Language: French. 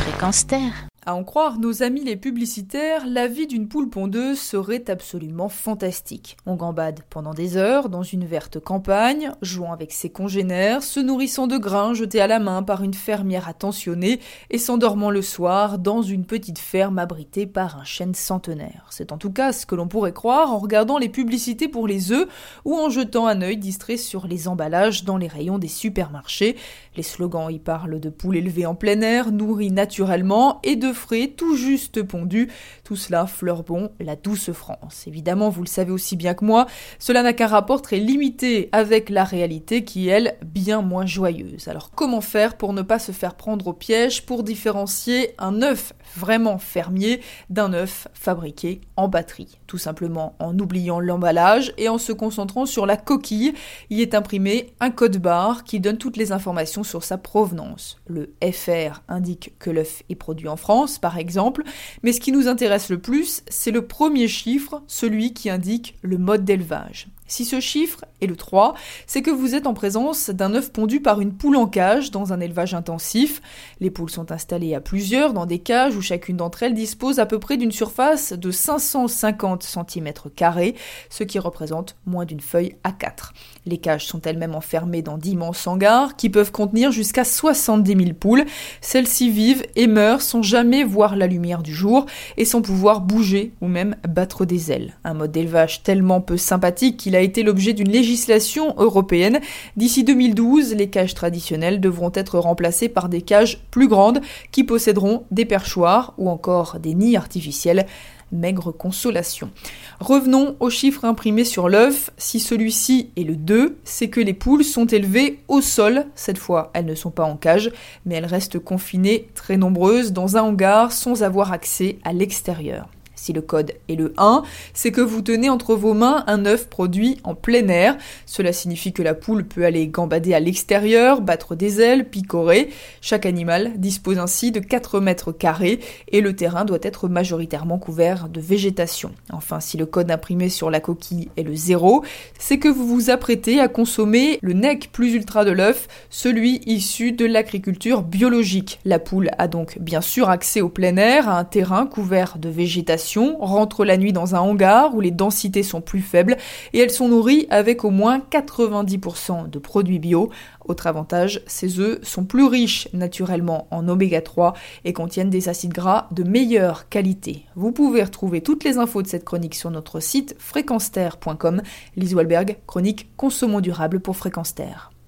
Fréquence Terre. À en croire nos amis les publicitaires, la vie d'une poule pondeuse serait absolument fantastique. On gambade pendant des heures dans une verte campagne, jouant avec ses congénères, se nourrissant de grains jetés à la main par une fermière attentionnée et s'endormant le soir dans une petite ferme abritée par un chêne centenaire. C'est en tout cas ce que l'on pourrait croire en regardant les publicités pour les œufs ou en jetant un œil distrait sur les emballages dans les rayons des supermarchés. Les slogans y parlent de poules élevées en plein air, nourries naturellement et de frais tout juste pondus. Tout cela fleure bon la douce France. Évidemment, vous le savez aussi bien que moi, cela n'a qu'un rapport très limité avec la réalité qui elle, bien moins joyeuse. Alors comment faire pour ne pas se faire prendre au piège pour différencier un œuf vraiment fermier d'un œuf fabriqué en batterie? Tout simplement en oubliant l'emballage et en se concentrant sur la coquille, y est imprimé un code barre qui donne toutes les informations sur sa provenance. Le FR indique que l'œuf est produit en France, par exemple, mais ce qui nous intéresse le plus, c'est le premier chiffre, celui qui indique le mode d'élevage. Si ce chiffre est le 3, c'est que vous êtes en présence d'un œuf pondu par une poule en cage dans un élevage intensif. Les poules sont installées à plusieurs dans des cages où chacune d'entre elles dispose à peu près d'une surface de 550 cm, ce qui représente moins d'une feuille à 4. Les cages sont elles-mêmes enfermées dans d'immenses hangars qui peuvent contenir jusqu'à 70 000 poules. Celles-ci vivent et meurent sans jamais voir la lumière du jour et sans pouvoir bouger ou même battre des ailes. Un mode d'élevage tellement peu sympathique qu'il a été l'objet d'une législation européenne. D'ici 2012, les cages traditionnelles devront être remplacées par des cages plus grandes qui posséderont des perchoirs ou encore des nids artificiels maigre consolation. Revenons aux chiffres imprimés sur l'œuf. Si celui-ci est le 2, c'est que les poules sont élevées au sol. Cette fois, elles ne sont pas en cage, mais elles restent confinées très nombreuses dans un hangar sans avoir accès à l'extérieur. Si le code est le 1, c'est que vous tenez entre vos mains un œuf produit en plein air. Cela signifie que la poule peut aller gambader à l'extérieur, battre des ailes, picorer. Chaque animal dispose ainsi de 4 mètres carrés et le terrain doit être majoritairement couvert de végétation. Enfin, si le code imprimé sur la coquille est le 0, c'est que vous vous apprêtez à consommer le nec plus ultra de l'œuf, celui issu de l'agriculture biologique. La poule a donc bien sûr accès au plein air, à un terrain couvert de végétation rentrent la nuit dans un hangar où les densités sont plus faibles et elles sont nourries avec au moins 90% de produits bio. Autre avantage, ces œufs sont plus riches naturellement en oméga 3 et contiennent des acides gras de meilleure qualité. Vous pouvez retrouver toutes les infos de cette chronique sur notre site fréquenceterre.com. Lise Walberg, chronique Consommons durable pour Fréquence Terre.